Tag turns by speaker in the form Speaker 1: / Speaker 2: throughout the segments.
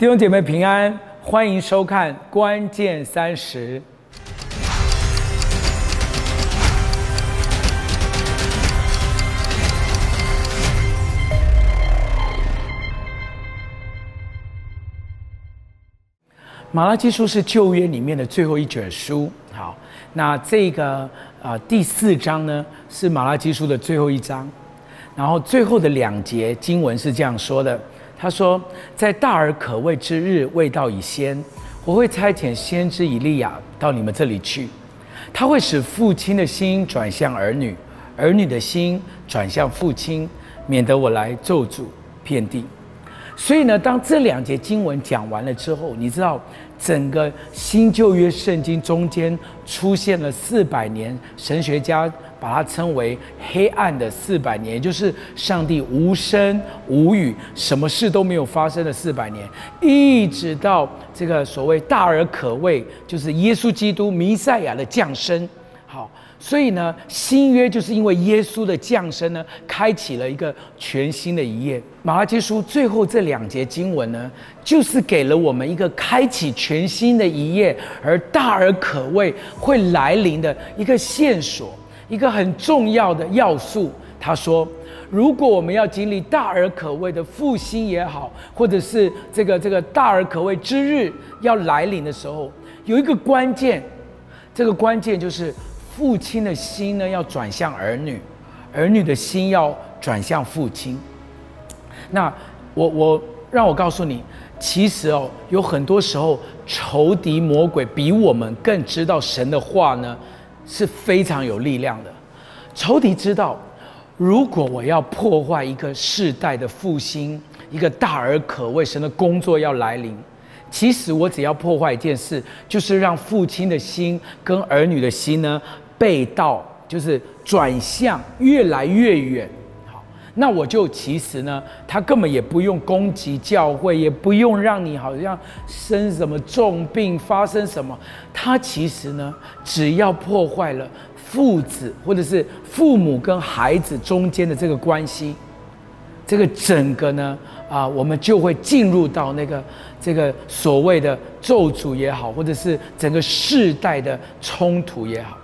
Speaker 1: 弟兄姐妹平安，欢迎收看《关键三十》。马拉基书是旧约里面的最后一卷书。好，那这个啊第四章呢是马拉基书的最后一章，然后最后的两节经文是这样说的：他说，在大而可畏之日未到已先，我会差遣先知以利亚到你们这里去，他会使父亲的心转向儿女，儿女的心转向父亲，免得我来咒诅遍地。所以呢，当这两节经文讲完了之后，你知道整个新旧约圣经中间出现了四百年，神学家把它称为黑暗的四百年，就是上帝无声无语，什么事都没有发生的四百年，一直到这个所谓大而可畏，就是耶稣基督弥赛亚的降生。好。所以呢，新约就是因为耶稣的降生呢，开启了一个全新的一页。马拉基书最后这两节经文呢，就是给了我们一个开启全新的一页，而大而可畏会来临的一个线索，一个很重要的要素。他说，如果我们要经历大而可畏的复兴也好，或者是这个这个大而可畏之日要来临的时候，有一个关键，这个关键就是。父亲的心呢，要转向儿女；儿女的心要转向父亲。那我我让我告诉你，其实哦，有很多时候仇敌魔鬼比我们更知道神的话呢，是非常有力量的。仇敌知道，如果我要破坏一个世代的复兴，一个大而可畏神的工作要来临。其实我只要破坏一件事，就是让父亲的心跟儿女的心呢。背道就是转向越来越远，那我就其实呢，他根本也不用攻击教会，也不用让你好像生什么重病，发生什么，他其实呢，只要破坏了父子或者是父母跟孩子中间的这个关系，这个整个呢，啊，我们就会进入到那个这个所谓的咒诅也好，或者是整个世代的冲突也好。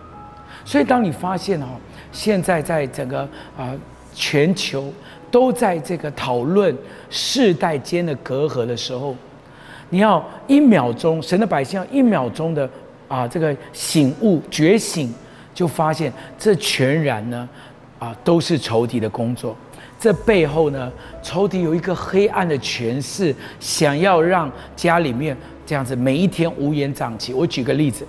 Speaker 1: 所以，当你发现哦，现在在整个啊全球都在这个讨论世代间的隔阂的时候，你要一秒钟，神的百姓要一秒钟的啊这个醒悟觉醒，就发现这全然呢啊都是仇敌的工作，这背后呢仇敌有一个黑暗的权势，想要让家里面这样子每一天乌烟瘴气。我举个例子。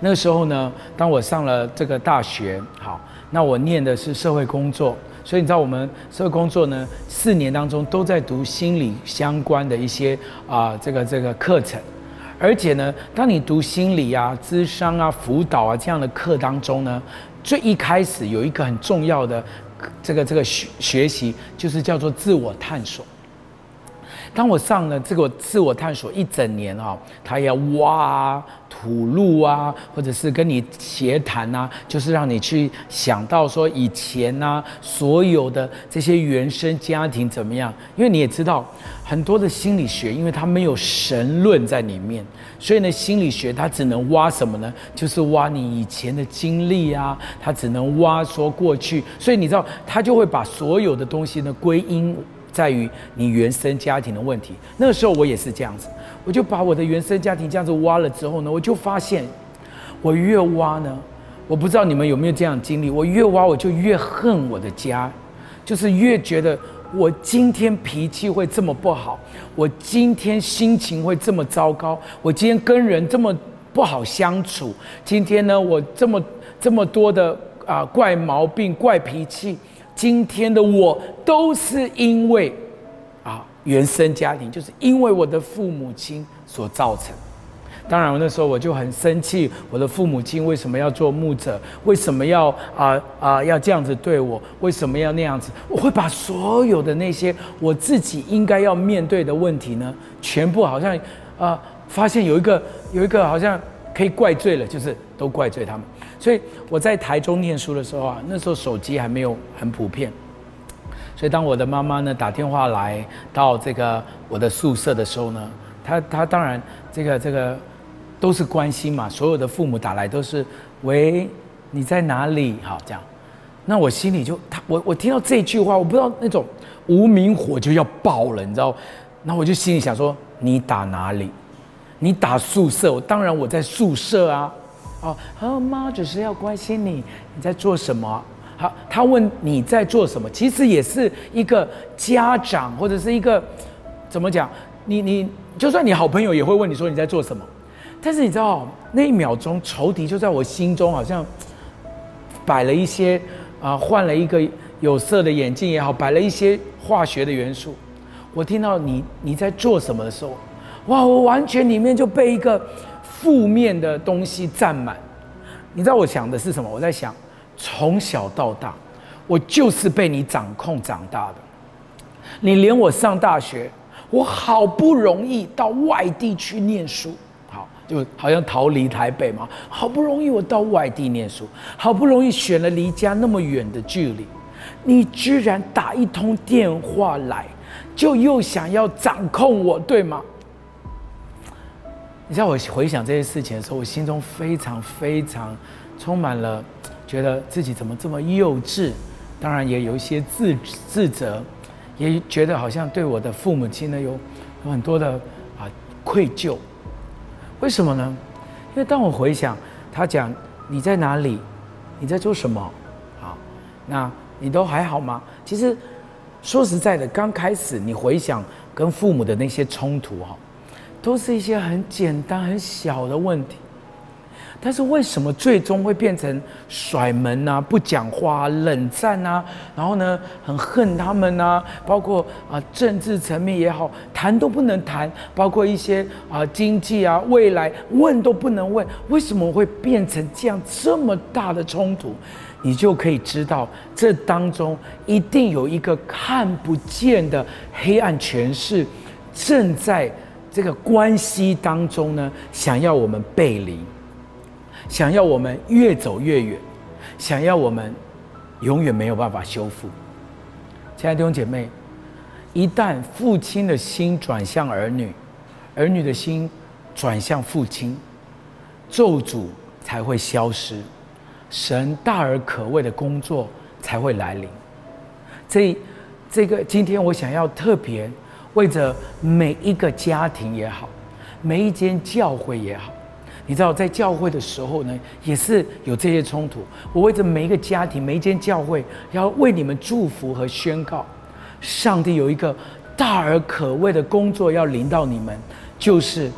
Speaker 1: 那个时候呢，当我上了这个大学，好，那我念的是社会工作，所以你知道我们社会工作呢，四年当中都在读心理相关的一些啊这个这个课程，而且呢，当你读心理啊、智商啊、辅导啊这样的课当中呢，最一开始有一个很重要的这个这个学学习，就是叫做自我探索。当我上了这个自我探索一整年啊，他要挖。吐露啊，或者是跟你协谈啊，就是让你去想到说以前呐，所有的这些原生家庭怎么样？因为你也知道，很多的心理学，因为它没有神论在里面，所以呢，心理学它只能挖什么呢？就是挖你以前的经历啊，它只能挖说过去，所以你知道，它就会把所有的东西呢归因在于你原生家庭的问题。那个时候我也是这样子。我就把我的原生家庭这样子挖了之后呢，我就发现，我越挖呢，我不知道你们有没有这样经历，我越挖我就越恨我的家，就是越觉得我今天脾气会这么不好，我今天心情会这么糟糕，我今天跟人这么不好相处，今天呢我这么这么多的啊怪毛病、怪脾气，今天的我都是因为。啊原生家庭就是因为我的父母亲所造成。当然，我那时候我就很生气，我的父母亲为什么要做牧者？为什么要啊啊要这样子对我？为什么要那样子？我会把所有的那些我自己应该要面对的问题呢，全部好像啊发现有一个有一个好像可以怪罪了，就是都怪罪他们。所以我在台中念书的时候啊，那时候手机还没有很普遍。所以当我的妈妈呢打电话来到这个我的宿舍的时候呢，她她当然这个这个都是关心嘛，所有的父母打来都是喂你在哪里？好这样，那我心里就他我我听到这句话，我不知道那种无名火就要爆了，你知道？那我就心里想说，你打哪里？你打宿舍？我当然我在宿舍啊。哦，和妈只是要关心你，你在做什么？好，他问你在做什么，其实也是一个家长或者是一个怎么讲？你你就算你好朋友也会问你说你在做什么，但是你知道那一秒钟仇敌就在我心中好像摆了一些啊，换了一个有色的眼镜也好，摆了一些化学的元素。我听到你你在做什么的时候，哇，我完全里面就被一个负面的东西占满。你知道我想的是什么？我在想。从小到大，我就是被你掌控长大的。你连我上大学，我好不容易到外地去念书，好，就好像逃离台北嘛。好不容易我到外地念书，好不容易选了离家那么远的距离，你居然打一通电话来，就又想要掌控我，对吗？你知道我回想这些事情的时候，我心中非常非常充满了。觉得自己怎么这么幼稚，当然也有一些自自责，也觉得好像对我的父母亲呢有有很多的啊愧疚。为什么呢？因为当我回想他讲你在哪里，你在做什么，好，那你都还好吗？其实说实在的，刚开始你回想跟父母的那些冲突哈，都是一些很简单很小的问题。但是为什么最终会变成甩门啊、不讲话、冷战啊？然后呢，很恨他们啊？包括啊政治层面也好，谈都不能谈；包括一些啊经济啊、未来问都不能问。为什么会变成这样这么大的冲突？你就可以知道，这当中一定有一个看不见的黑暗权势，正在这个关系当中呢，想要我们背离。想要我们越走越远，想要我们永远没有办法修复。亲爱的弟兄姐妹，一旦父亲的心转向儿女，儿女的心转向父亲，咒诅才会消失，神大而可畏的工作才会来临。这这个今天我想要特别为着每一个家庭也好，每一间教会也好。你知道，在教会的时候呢，也是有这些冲突。我为着每一个家庭、每一间教会，要为你们祝福和宣告，上帝有一个大而可畏的工作要临到你们，就是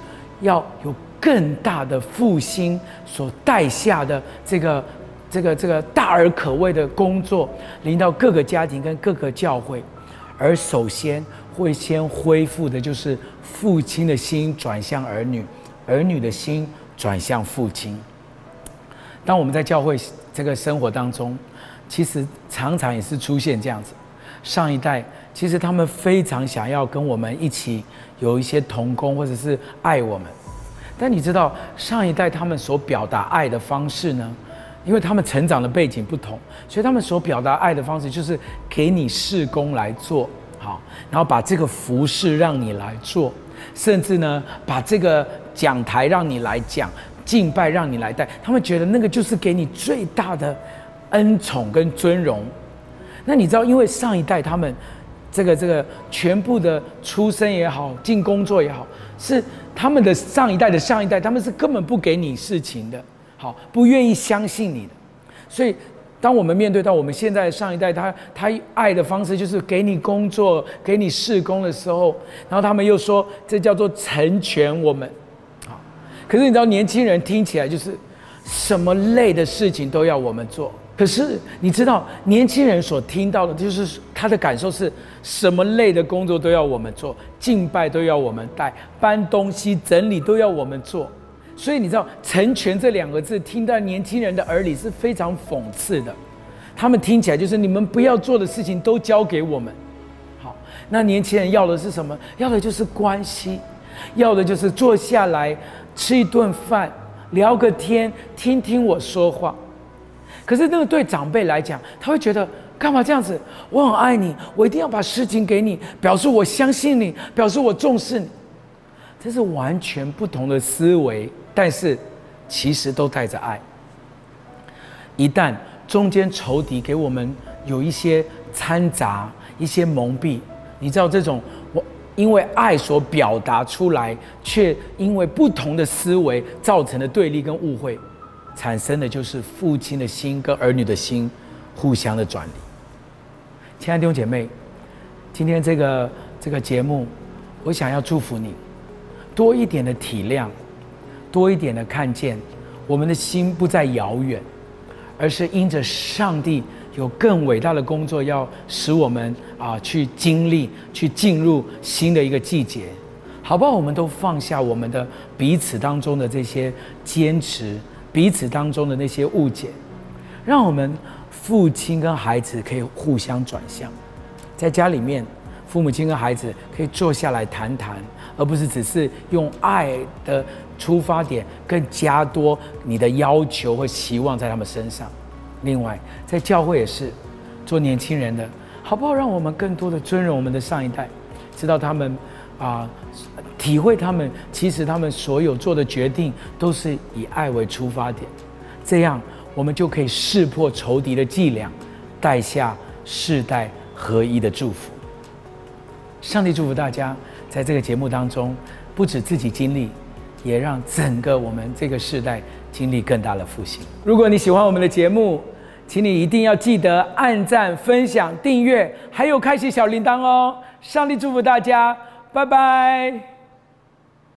Speaker 1: 要有更大的复兴所带下的这个、这个、这个大而可畏的工作，临到各个家庭跟各个教会。而首先会先恢复的，就是父亲的心转向儿女，儿女的心。转向父亲。当我们在教会这个生活当中，其实常常也是出现这样子。上一代其实他们非常想要跟我们一起有一些同工，或者是爱我们。但你知道上一代他们所表达爱的方式呢？因为他们成长的背景不同，所以他们所表达爱的方式就是给你事工来做好，然后把这个服饰让你来做，甚至呢把这个。讲台让你来讲，敬拜让你来带，他们觉得那个就是给你最大的恩宠跟尊荣。那你知道，因为上一代他们这个这个全部的出身也好，进工作也好，是他们的上一代的上一代，他们是根本不给你事情的，好，不愿意相信你的。所以，当我们面对到我们现在上一代，他他爱的方式就是给你工作，给你事工的时候，然后他们又说这叫做成全我们。啊可是你知道，年轻人听起来就是什么累的事情都要我们做。可是你知道，年轻人所听到的，就是他的感受是什么累的工作都要我们做，敬拜都要我们带，搬东西整理都要我们做。所以你知道，成全这两个字，听到年轻人的耳里是非常讽刺的。他们听起来就是你们不要做的事情都交给我们。好，那年轻人要的是什么？要的就是关系，要的就是坐下来。吃一顿饭，聊个天，听听我说话。可是那个对长辈来讲，他会觉得干嘛这样子？我很爱你，我一定要把事情给你，表示我相信你，表示我重视你。这是完全不同的思维，但是其实都带着爱。一旦中间仇敌给我们有一些掺杂、一些蒙蔽，你知道这种我因为爱所表达出来，却因为不同的思维造成的对立跟误会，产生的就是父亲的心跟儿女的心互相的转离。亲爱的弟兄姐妹，今天这个这个节目，我想要祝福你，多一点的体谅，多一点的看见，我们的心不再遥远，而是因着上帝有更伟大的工作要使我们啊去经历，去进入新的一个季节，好不好？我们都放下我们的彼此当中的这些坚持，彼此当中的那些误解，让我们。父亲跟孩子可以互相转向，在家里面，父母亲跟孩子可以坐下来谈谈，而不是只是用爱的出发点更加多你的要求和期望在他们身上。另外，在教会也是，做年轻人的，好不好？让我们更多的尊荣我们的上一代，知道他们啊，体会他们其实他们所有做的决定都是以爱为出发点，这样。我们就可以识破仇敌的伎俩，带下世代合一的祝福。上帝祝福大家，在这个节目当中，不止自己经历，也让整个我们这个时代经历更大的复兴。如果你喜欢我们的节目，请你一定要记得按赞、分享、订阅，还有开启小铃铛哦。上帝祝福大家，拜拜。